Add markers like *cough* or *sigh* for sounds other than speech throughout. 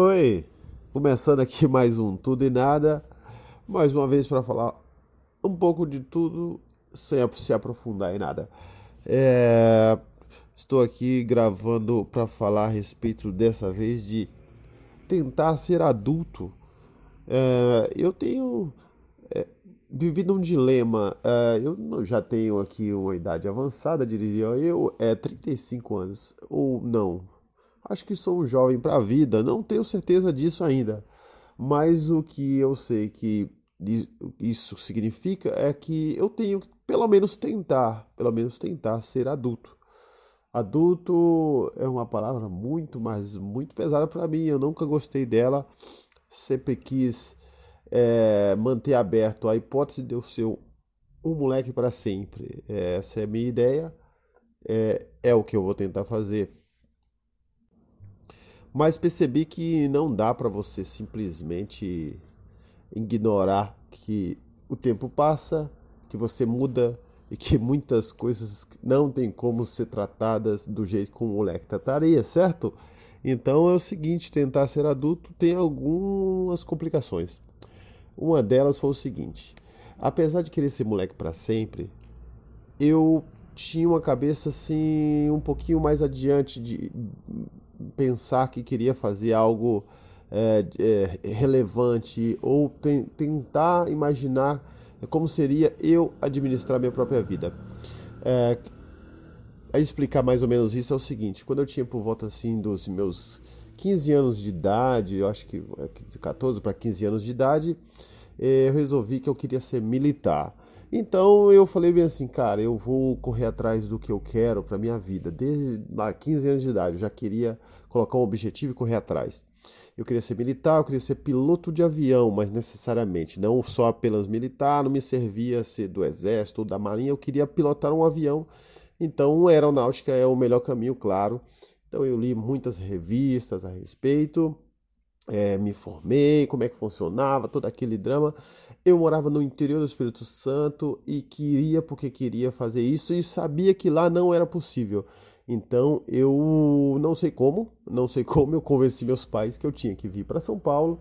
Oi, começando aqui *laughs* mais um Tudo e Nada, mais uma vez para falar um pouco de tudo sem se aprofundar em nada. É, estou aqui gravando para falar a respeito dessa vez de tentar ser adulto. É, eu tenho é, vivido um dilema. É, eu já tenho aqui uma idade avançada, diria eu, é 35 anos, ou não Acho que sou um jovem para a vida, não tenho certeza disso ainda. Mas o que eu sei que isso significa é que eu tenho que pelo menos tentar, pelo menos tentar ser adulto. Adulto é uma palavra muito, mas muito pesada para mim. Eu nunca gostei dela. Sempre quis é, manter aberto a hipótese de eu ser um moleque para sempre. Essa é a minha ideia. É, é o que eu vou tentar fazer mas percebi que não dá para você simplesmente ignorar que o tempo passa, que você muda e que muitas coisas não tem como ser tratadas do jeito que um moleque trataria, certo? Então é o seguinte, tentar ser adulto tem algumas complicações. Uma delas foi o seguinte: apesar de querer ser moleque para sempre, eu tinha uma cabeça assim um pouquinho mais adiante de pensar que queria fazer algo é, é, relevante ou tentar imaginar como seria eu administrar minha própria vida. É, a explicar mais ou menos isso é o seguinte: quando eu tinha por volta assim dos meus 15 anos de idade, eu acho que 14 para 15 anos de idade, é, eu resolvi que eu queria ser militar. Então eu falei bem assim, cara, eu vou correr atrás do que eu quero para minha vida. Desde lá, 15 anos de idade, eu já queria colocar um objetivo e correr atrás. Eu queria ser militar, eu queria ser piloto de avião, mas necessariamente, não só apenas militar, não me servia ser do exército ou da marinha, eu queria pilotar um avião. Então, aeronáutica é o melhor caminho, claro. Então, eu li muitas revistas a respeito é, me formei, como é que funcionava, todo aquele drama. Eu morava no interior do Espírito Santo e queria porque queria fazer isso e sabia que lá não era possível. Então eu não sei como, não sei *laughs* como eu convenci meus pais que eu tinha que vir para São Paulo,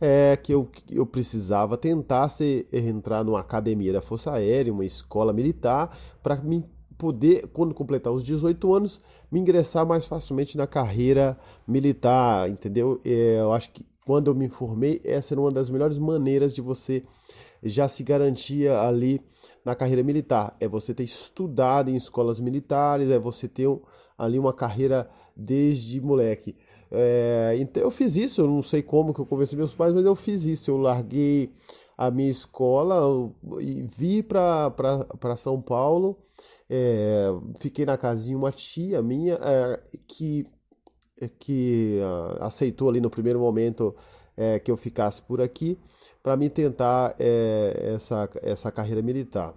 é, que eu, eu precisava tentar ser, entrar numa academia da Força Aérea, uma escola militar, para me poder, quando completar os 18 anos, me ingressar mais facilmente na carreira militar, entendeu? É, eu acho que quando eu me formei, essa era uma das melhores maneiras de você já se garantir ali na carreira militar. É você ter estudado em escolas militares, é você ter um, ali uma carreira desde moleque. É, então eu fiz isso, eu não sei como que eu convenci meus pais, mas eu fiz isso. Eu larguei a minha escola e vi para São Paulo é, fiquei na casinha uma tia minha é, que, que uh, aceitou ali no primeiro momento é, que eu ficasse por aqui para me tentar é, essa, essa carreira militar.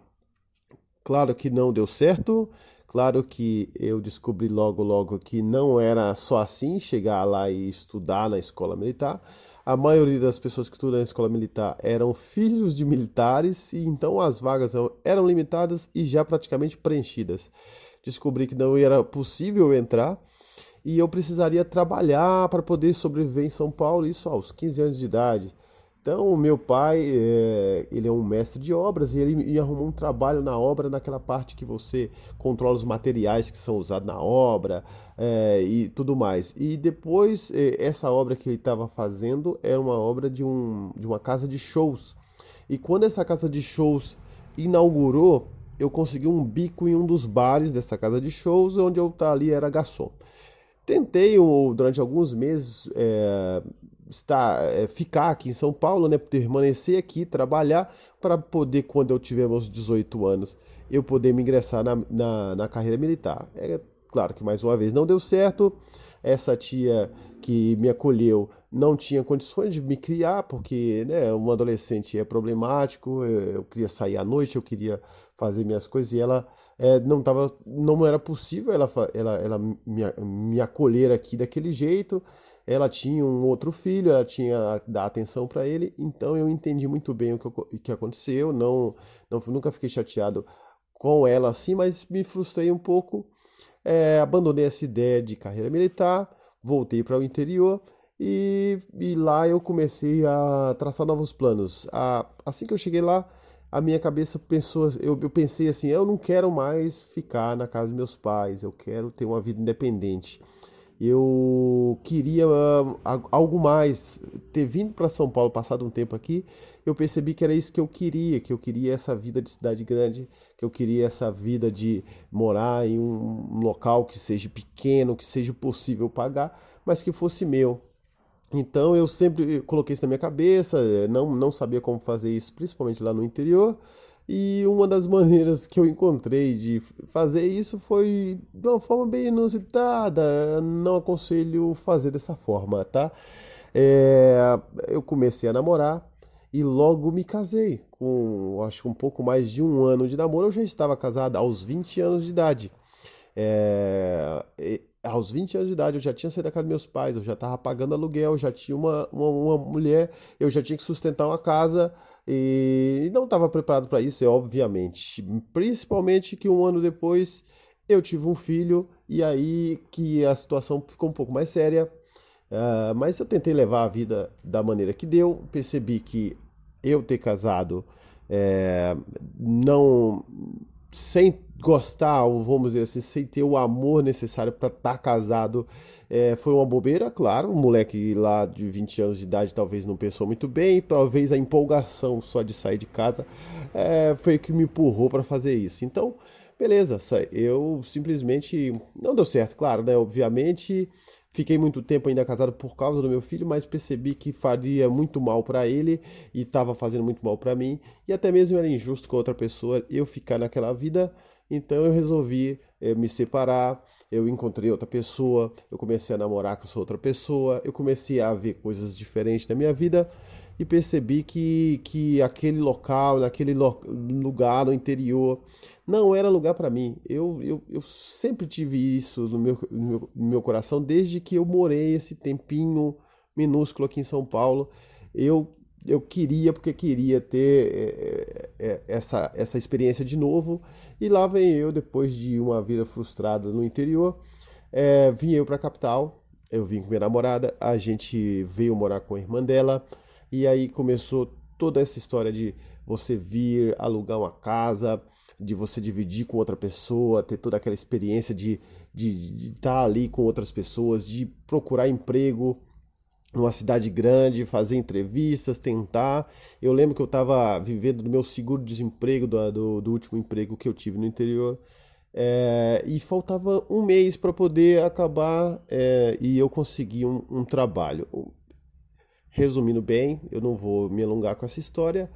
Claro que não deu certo, claro que eu descobri logo logo que não era só assim chegar lá e estudar na escola militar a maioria das pessoas que estudam na escola militar eram filhos de militares e então as vagas eram limitadas e já praticamente preenchidas. Descobri que não era possível entrar e eu precisaria trabalhar para poder sobreviver em São Paulo, isso aos 15 anos de idade. Então, o meu pai, é, ele é um mestre de obras e ele me arrumou um trabalho na obra, naquela parte que você controla os materiais que são usados na obra é, e tudo mais. E depois, é, essa obra que ele estava fazendo era uma obra de, um, de uma casa de shows. E quando essa casa de shows inaugurou, eu consegui um bico em um dos bares dessa casa de shows, onde eu ali era garçom. Tentei durante alguns meses é, estar, é, ficar aqui em São Paulo, né, permanecer aqui, trabalhar, para poder, quando eu tiver meus 18 anos, eu poder me ingressar na, na, na carreira militar. É claro que mais uma vez não deu certo. Essa tia que me acolheu não tinha condições de me criar, porque né, um adolescente é problemático, eu queria sair à noite, eu queria fazer minhas coisas, e ela é, não, tava, não era possível ela, ela, ela me, me acolher aqui daquele jeito ela tinha um outro filho, ela tinha dar atenção para ele, então eu entendi muito bem o que, o que aconteceu, não, não nunca fiquei chateado com ela assim, mas me frustrei um pouco, é, abandonei essa ideia de carreira militar, voltei para o interior E, e lá eu comecei a traçar novos planos. A, assim que eu cheguei lá, a minha cabeça pensou, eu, eu pensei assim, eu não quero mais ficar na casa dos meus pais, eu quero ter uma vida independente. Eu queria uh, algo mais. Ter vindo para São Paulo, passado um tempo aqui, eu percebi que era isso que eu queria, que eu queria essa vida de cidade grande, que eu queria essa vida de morar em um local que seja pequeno, que seja possível pagar, mas que fosse meu. Então eu sempre coloquei isso na minha cabeça, eh, não, não sabia como fazer isso, principalmente lá no interior. E uma das maneiras que eu encontrei de fazer isso foi de uma forma bem inusitada. Não aconselho fazer dessa forma, tá? É, eu comecei a namorar e logo me casei. Com acho um pouco mais de um ano de namoro, eu já estava casado aos 20 anos de idade. É, aos 20 anos de idade eu já tinha saído da casa dos meus pais, eu já estava pagando aluguel, já tinha uma, uma, uma, mulher, eu já tinha que sustentar uma casa e não estava preparado para isso, é obviamente. Principalmente que um ano depois eu tive um filho e aí que a situação ficou um pouco mais séria. Uh, mas eu tentei levar a vida da maneira que deu, percebi que eu ter casado é, não sem gostar, ou vamos dizer assim, sem ter o amor necessário para estar tá casado, é, foi uma bobeira, claro. Um moleque lá de 20 anos de idade talvez não pensou muito bem, talvez a empolgação só de sair de casa é, foi o que me empurrou para fazer isso. Então, beleza, eu simplesmente não deu certo, claro, né? Obviamente. Fiquei muito tempo ainda casado por causa do meu filho, mas percebi que faria muito mal para ele e estava fazendo muito mal para mim, e até mesmo era injusto com outra pessoa eu ficar naquela vida. Então eu resolvi eh, me separar, eu encontrei outra pessoa, eu comecei a namorar com essa outra pessoa, eu comecei a ver coisas diferentes na minha vida e percebi que, que aquele local, naquele lo lugar no interior, não era lugar para mim. Eu, eu, eu sempre tive isso no meu, no meu, no meu coração desde que eu morei esse tempinho minúsculo aqui em São Paulo. Eu eu queria porque queria ter é, é, essa, essa experiência de novo e lá vem eu depois de uma vida frustrada no interior é, vim eu para a capital eu vim com minha namorada a gente veio morar com a irmã dela e aí começou toda essa história de você vir alugar uma casa de você dividir com outra pessoa ter toda aquela experiência de estar de, de tá ali com outras pessoas de procurar emprego numa cidade grande, fazer entrevistas, tentar. Eu lembro que eu estava vivendo do meu seguro-desemprego, do, do, do, último emprego que eu tive no interior, é, e faltava um mês para poder acabar é, e eu consegui um, um, trabalho. Resumindo bem, eu não vou me alongar com essa história,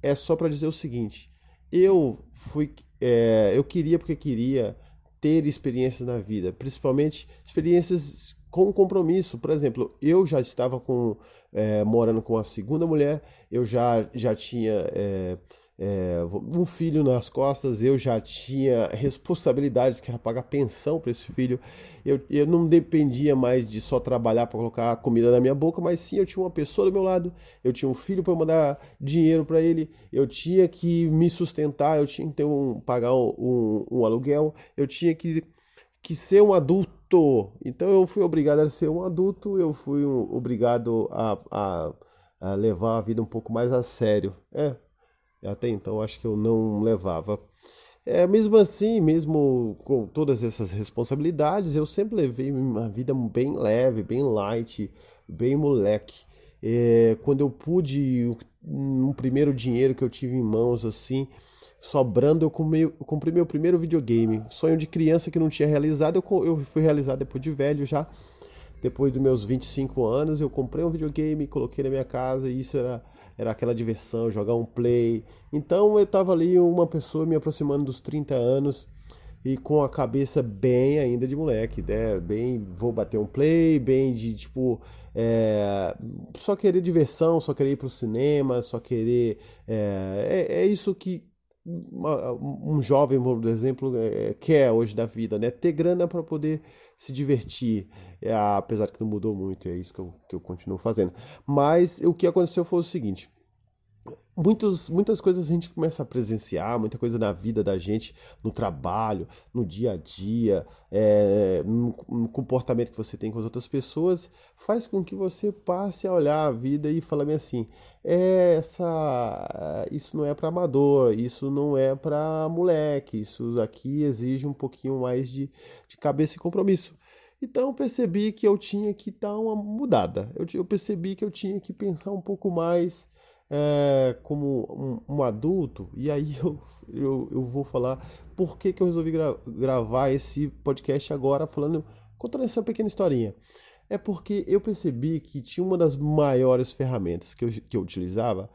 é só para dizer o seguinte: eu fui, é, eu queria porque queria ter experiências na vida, principalmente experiências com compromisso. Por exemplo, eu já estava com, é, morando com a segunda mulher, eu já, já tinha é, é, um filho nas costas, eu já tinha responsabilidades que era pagar pensão para esse filho. Eu, eu não dependia mais de só trabalhar para colocar comida na minha boca, mas sim eu tinha uma pessoa do meu lado, eu tinha um filho para mandar dinheiro para ele, eu tinha que me sustentar, eu tinha que ter um, pagar um, um, um aluguel, eu tinha que, que ser um adulto então eu fui obrigado a ser um adulto, eu fui um, obrigado a, a, a, levar a vida um pouco mais a sério. É, até então acho que eu não levava. É, mesmo assim, mesmo com todas essas responsabilidades, eu sempre levei uma vida bem leve, bem light, bem moleque. É, quando eu pude, um primeiro dinheiro que eu tive em mãos assim, sobrando, eu, comprei meu primeiro videogame. Sonho de criança que não tinha realizado, eu, eu fui realizar depois de velho já. Depois dos meus 25 anos, eu comprei um videogame, coloquei na minha casa e isso era, era aquela diversão, jogar um play. Então eu tava ali, uma pessoa me aproximando dos 30 anos e com a cabeça bem ainda de moleque, né? Bem, vou bater um play, bem de tipo, é, só querer diversão, só querer ir pro cinema, só querer. É, é, é isso que, um jovem, por exemplo, é, quer hoje da vida, né? Ter grana para poder se divertir, é, apesar que não mudou muito, é isso que eu, que eu continuo fazendo. Mas o que aconteceu foi o seguinte: muitos, muitas coisas a gente começa a presenciar, muita coisa na vida da gente, no trabalho, no dia a dia, é, no, no, comportamento que você tem com as outras pessoas, faz com que você passe a olhar a vida e falar bem assim: é, essa, isso não é para amador, isso não é para moleque, isso aqui exige um pouquinho mais de, de cabeça e compromisso. Então eu percebi que eu tinha que dar uma mudada. Eu, eu percebi que eu tinha que pensar um pouco mais é, como um, um, adulto, e aí *laughs* eu, eu, eu, vou falar por que, que eu resolvi gra gravar esse podcast agora, falando, contando essa pequena historinha. É porque eu percebi que tinha uma das maiores ferramentas que eu, que eu utilizava,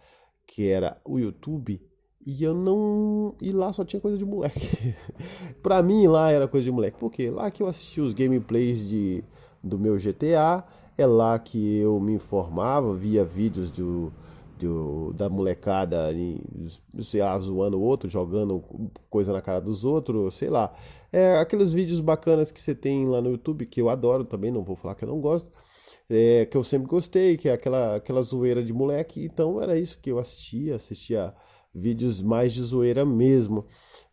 que era o YouTube, e eu não. E lá só tinha coisa de moleque. *laughs* pra mim lá era coisa de moleque. Por quê? Lá que eu assisti os gameplays de, do meu GTA, é lá que eu me informava, via vídeos do do, da molecada ali, sei lá, zoando o outro, jogando coisa na cara dos outros, sei lá. É, aqueles vídeos bacanas que você tem lá no YouTube, que eu adoro também, não vou falar que eu não gosto, é, que eu sempre gostei, que é aquela, aquela zoeira de moleque, então era isso que eu assistia, assistia vídeos mais de zoeira mesmo.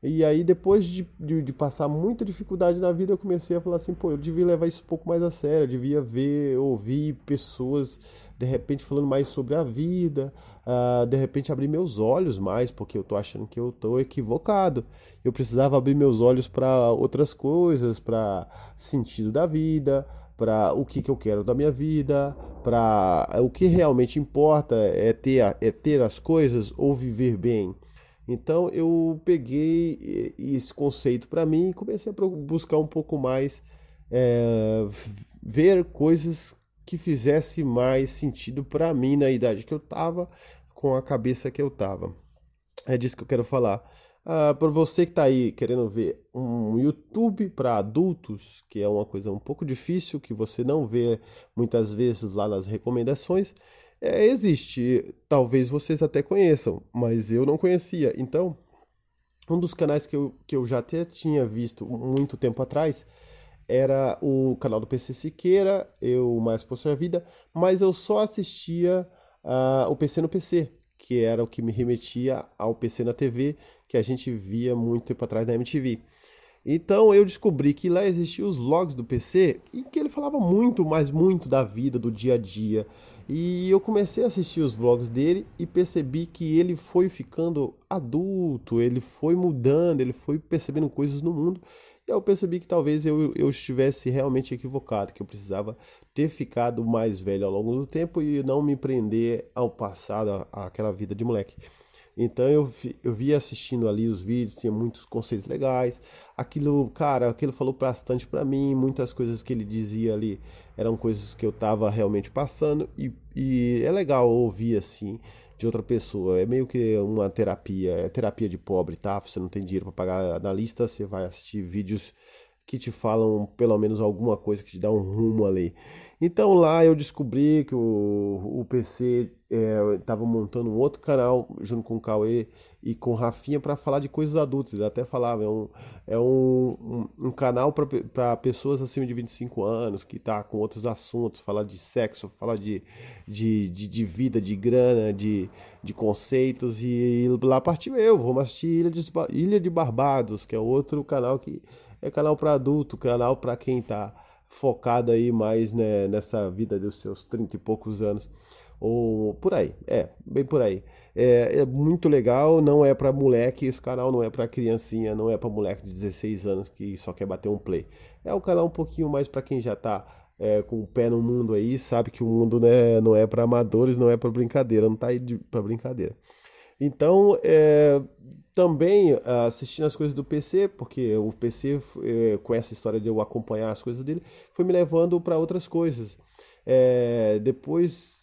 E aí, depois de, de, de, passar muita dificuldade na vida, eu comecei a falar assim: pô, eu devia levar isso um pouco mais a sério, eu devia ver, ouvir pessoas de repente falando mais sobre a vida, uh, de repente abrir meus olhos mais, porque eu tô achando que eu tô equivocado. Eu precisava abrir meus olhos para outras coisas, para sentido da vida, para o que, que eu quero da minha vida, para o que realmente importa é ter, é ter as coisas ou viver bem. Então eu peguei esse conceito para mim e comecei a buscar um pouco mais é, ver coisas que fizesse mais sentido para mim na idade que eu tava, com a cabeça que eu tava. É disso que eu quero falar. Ah, para você que está aí querendo ver um YouTube para adultos, que é uma coisa um pouco difícil, que você não vê muitas vezes lá nas recomendações, é, existe. Talvez vocês até conheçam, mas eu não conhecia. Então, um dos canais que eu, que eu já até tinha visto muito tempo atrás era o canal do PC Siqueira, eu mais por sua vida, mas eu só assistia uh, o PC no PC, que era o que me remetia ao PC na TV, que a gente via muito tempo atrás na MTV. Então eu descobri que lá existiam os logs do PC e que ele falava muito, mas muito da vida, do dia a dia. E eu comecei a assistir os vlogs dele e percebi que ele foi ficando adulto, ele foi mudando, ele foi percebendo coisas no mundo eu percebi que talvez eu, eu estivesse realmente equivocado, que eu precisava ter ficado mais velho ao longo do tempo e não me prender ao passado, àquela vida de moleque. Então eu, eu vi assistindo ali os vídeos, tinha muitos conceitos legais. Aquilo, cara, aquilo falou bastante para mim. Muitas coisas que ele dizia ali eram coisas que eu tava realmente passando. E, e é legal ouvir assim de outra pessoa. É meio que uma terapia, é terapia de pobre, tá? Você não tem dinheiro para pagar analista, você vai assistir vídeos que te falam pelo menos alguma coisa que te dá um rumo ali. Então lá eu descobri que o, o PC estava é, montando um outro canal junto com o Cauê e com o Rafinha para falar de coisas adultas. Ele até falava, é um, é um, um, um canal para pessoas acima de 25 anos que tá com outros assuntos, falar de sexo, falar de, de, de, de vida, de grana, de, de conceitos. E, e lá partiu eu, vamos assistir Ilha de, Ilha de Barbados, que é outro canal que é canal para adulto, canal para quem está focado aí mais né, nessa vida dos seus 30 e poucos anos ou por aí, é, bem por aí. É, é muito legal, não é para moleque, esse canal não é para criancinha, não é para moleque de 16 anos que só quer bater um play. É um canal um pouquinho mais para quem já tá é, com o pé no mundo aí, sabe que o mundo né, não é para amadores, não é para brincadeira, não tá aí para brincadeira. Então, é, também ah, assistindo as coisas do PC, porque o PC, é, com essa história de eu acompanhar as coisas dele, foi me levando para outras coisas. É, depois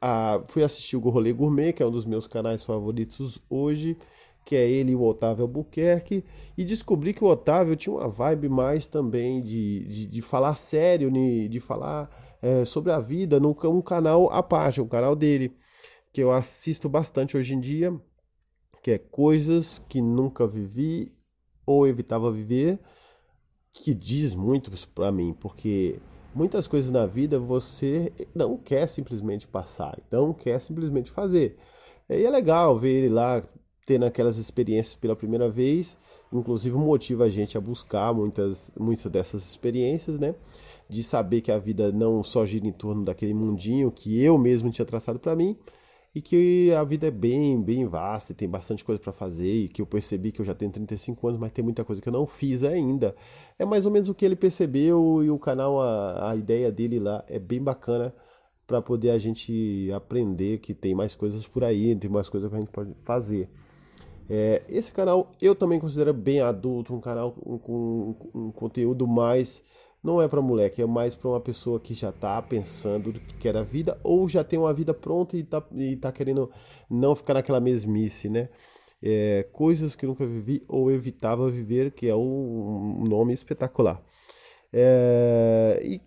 a, fui assistir o Rolê Gourmet, que é um dos meus canais favoritos hoje, que é ele e o Otávio Albuquerque, e descobri que o Otávio tinha uma vibe mais também de, de, de falar sério, de falar é, sobre a vida, num um canal à parte, o um canal dele, que eu assisto bastante hoje em dia, que é coisas que nunca vivi ou evitava viver, que diz muito para mim, porque muitas coisas na vida você não quer simplesmente passar, não quer simplesmente fazer. E é legal ver ele lá tendo aquelas experiências pela primeira vez, inclusive motiva a gente a buscar muitas, muitas dessas experiências, né? De saber que a vida não só gira em torno daquele mundinho que eu mesmo tinha traçado para mim, e que a vida é bem, bem vasta e tem bastante coisa para fazer e que eu percebi que eu já tenho 35 anos, mas tem muita coisa que eu não fiz ainda. É mais ou menos o que ele percebeu e o canal, a, a ideia dele lá é bem bacana para poder a gente aprender que tem mais coisas por aí, tem mais coisas que a gente pode fazer. É, esse canal eu também considero bem adulto, um canal com, com um conteúdo mais não é para moleque, é mais para uma pessoa que já está pensando do que quer a vida ou já tem uma vida pronta e está e tá querendo não ficar naquela mesmice, né? É, coisas que nunca vivi ou evitava viver, que é um nome espetacular. É, e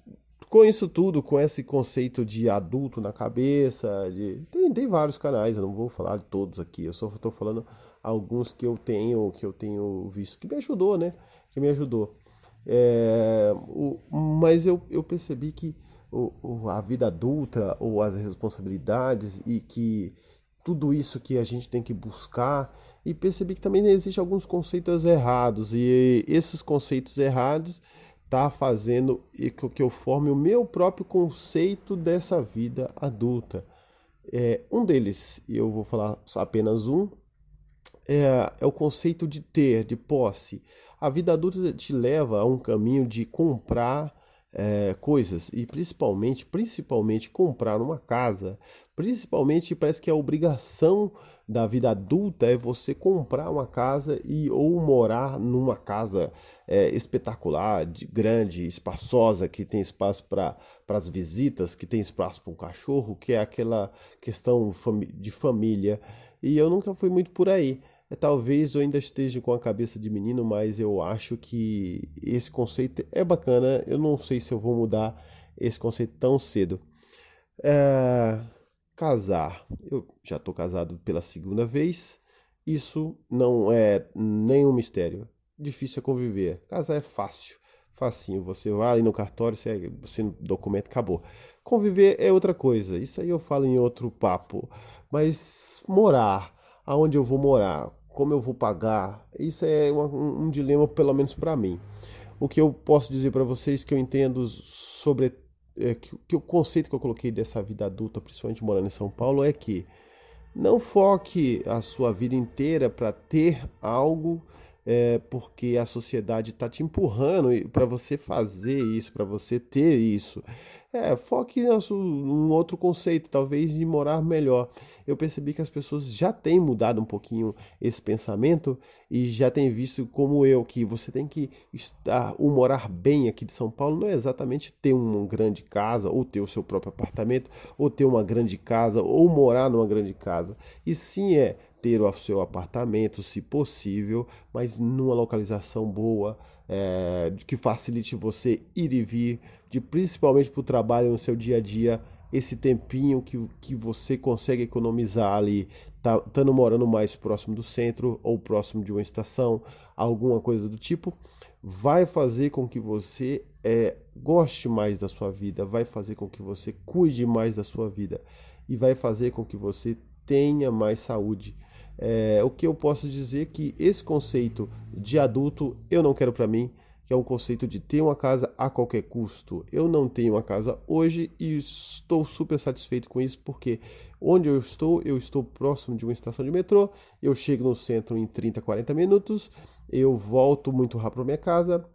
com isso tudo, com esse conceito de adulto na cabeça, de, tem, tem vários canais, eu não vou falar de todos aqui, eu só estou falando alguns que eu tenho, que eu tenho visto, que me ajudou, né? Que me ajudou. É, o, mas eu, eu percebi que o, o, a vida adulta ou as responsabilidades e que tudo isso que a gente tem que buscar e percebi que também existem alguns conceitos errados e esses conceitos errados tá fazendo que eu forme o meu próprio conceito dessa vida adulta. É, um deles, e eu vou falar apenas um, é, é o conceito de ter, de posse. A vida adulta te leva a um caminho de comprar é, coisas e principalmente, principalmente comprar uma casa. Principalmente parece que a obrigação da vida adulta é você comprar uma casa e ou morar numa casa é, espetacular, de, grande, espaçosa, que tem espaço para as visitas, que tem espaço para um cachorro, que é aquela questão de família. E eu nunca fui muito por aí. É, talvez eu ainda esteja com a cabeça de menino, mas eu acho que esse conceito é bacana. Eu não sei se eu vou mudar esse conceito tão cedo. É, casar. Eu já estou casado pela segunda vez. Isso não é nenhum mistério. Difícil é conviver. Casar é fácil. Facinho. Você vai ali no cartório, você, você acabou. Conviver é outra coisa. Isso aí eu falo em outro papo. Mas morar, aonde eu vou morar, como eu vou pagar, isso é um, um dilema, pelo menos para mim. O que eu posso dizer para vocês que eu entendo sobre é, que, que, o conceito que eu coloquei dessa vida adulta, principalmente morando em São Paulo, é que não foque a sua vida inteira para ter algo é, porque a sociedade está te empurrando para você fazer isso, para você ter isso. É, foque num outro conceito, talvez de morar melhor. Eu percebi que as pessoas já têm mudado um pouquinho esse pensamento e já têm visto como eu que você tem que estar, o morar bem aqui de São Paulo não é exatamente ter uma grande casa ou ter o seu próprio apartamento ou ter uma grande casa ou morar numa grande casa. E sim é ter o seu apartamento, se possível, mas numa localização boa, é, que facilite você ir e vir, de principalmente para o trabalho no seu dia a dia, esse tempinho que, que você consegue economizar ali, tá, estando morando mais próximo do centro ou próximo de uma estação, alguma coisa do tipo, vai fazer com que você é, goste mais da sua vida, vai fazer com que você cuide mais da sua vida e vai fazer com que você tenha mais saúde. É, o que eu posso dizer que esse conceito de adulto eu não quero para mim, que é um conceito de ter uma casa a qualquer custo. Eu não tenho uma casa hoje e estou super satisfeito com isso, porque onde eu estou, eu estou próximo de uma estação de metrô, eu chego no centro em 30, 40 minutos, eu volto muito rápido para minha casa,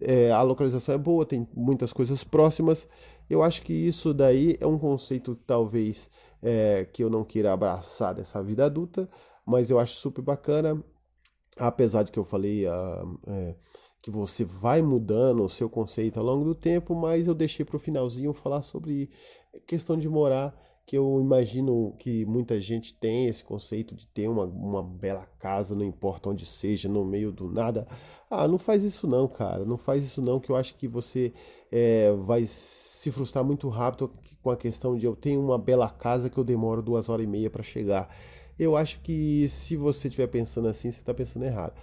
é, a localização é boa, tem muitas coisas próximas. Eu acho que isso daí é um conceito talvez é, que eu não queira abraçar dessa vida adulta, mas eu acho super bacana, apesar de que eu falei uh, é, que você vai mudando o seu conceito ao longo do tempo, mas eu deixei para o finalzinho falar sobre questão de morar, que eu imagino que muita gente tem esse conceito de ter uma, uma bela casa, não importa onde seja, no meio do nada. Ah, não faz isso não, cara, não faz isso não, que eu acho que você é, vai se frustrar muito rápido com a questão de eu tenho uma bela casa que eu demoro duas horas e meia para chegar. Eu acho que se você estiver pensando assim, você está pensando errado.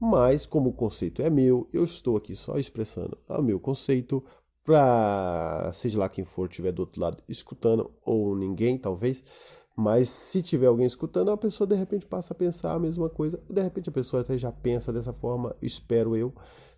Mas, como o conceito é meu, eu estou aqui só expressando o meu conceito para, seja lá quem for estiver do outro lado escutando, ou ninguém, talvez, Mas se tiver alguém escutando, a pessoa de repente passa a pensar a mesma coisa. De repente a pessoa até já pensa dessa forma, espero eu.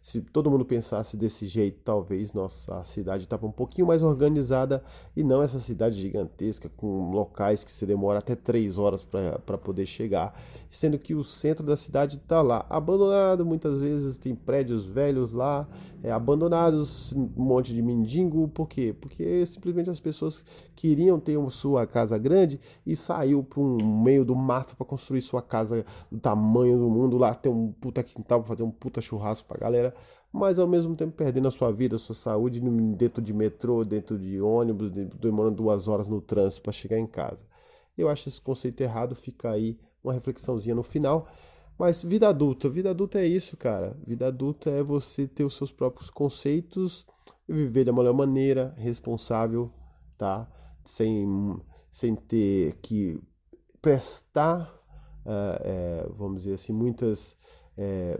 Se todo mundo pensasse desse jeito, talvez nossa cidade estava um pouquinho mais organizada e não essa cidade gigantesca com locais que se demora até três horas para poder chegar, sendo que o centro da cidade está lá abandonado. Muitas vezes tem prédios velhos lá, é, abandonados, um monte de mendigo. Por quê? Porque simplesmente as pessoas queriam ter uma sua casa grande e saiu para um meio do mato para construir sua casa do tamanho do mundo lá, ter um puta quintal para fazer um puta churrasco para galera mas ao mesmo tempo perdendo a sua vida, a sua saúde dentro de metrô, dentro de ônibus, demorando duas horas no trânsito para chegar em casa. Eu acho esse conceito errado, fica aí uma reflexãozinha no final. Mas vida adulta, vida adulta é isso, cara. Vida adulta é você ter os seus próprios conceitos e viver da melhor maneira, responsável, tá? Sem, sem ter que prestar, uh, é, vamos dizer assim, muitas. É,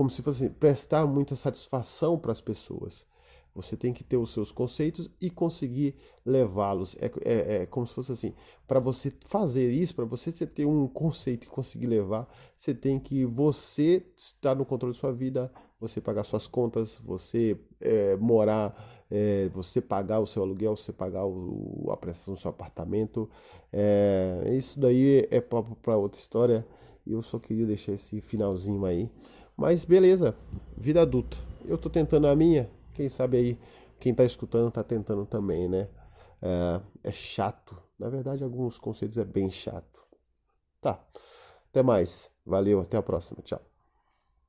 como se fosse assim, prestar muita satisfação para as pessoas. Você tem que ter os seus conceitos e conseguir levá-los. É, é, é, como se fosse assim: para você fazer isso, para você ter um conceito e conseguir levar, você tem que você estar no controle da sua vida, você pagar suas contas, você é, morar, é, você pagar o seu aluguel, você pagar o, a prestação do seu apartamento. É, isso daí é para outra história. Eu só queria deixar esse finalzinho aí. Mas beleza, vida adulta. Eu tô tentando a minha, quem sabe aí, quem tá escutando tá tentando também, né? É, é chato. Na verdade, alguns conceitos é bem chato. Tá. Até mais. Valeu, até a próxima. Tchau.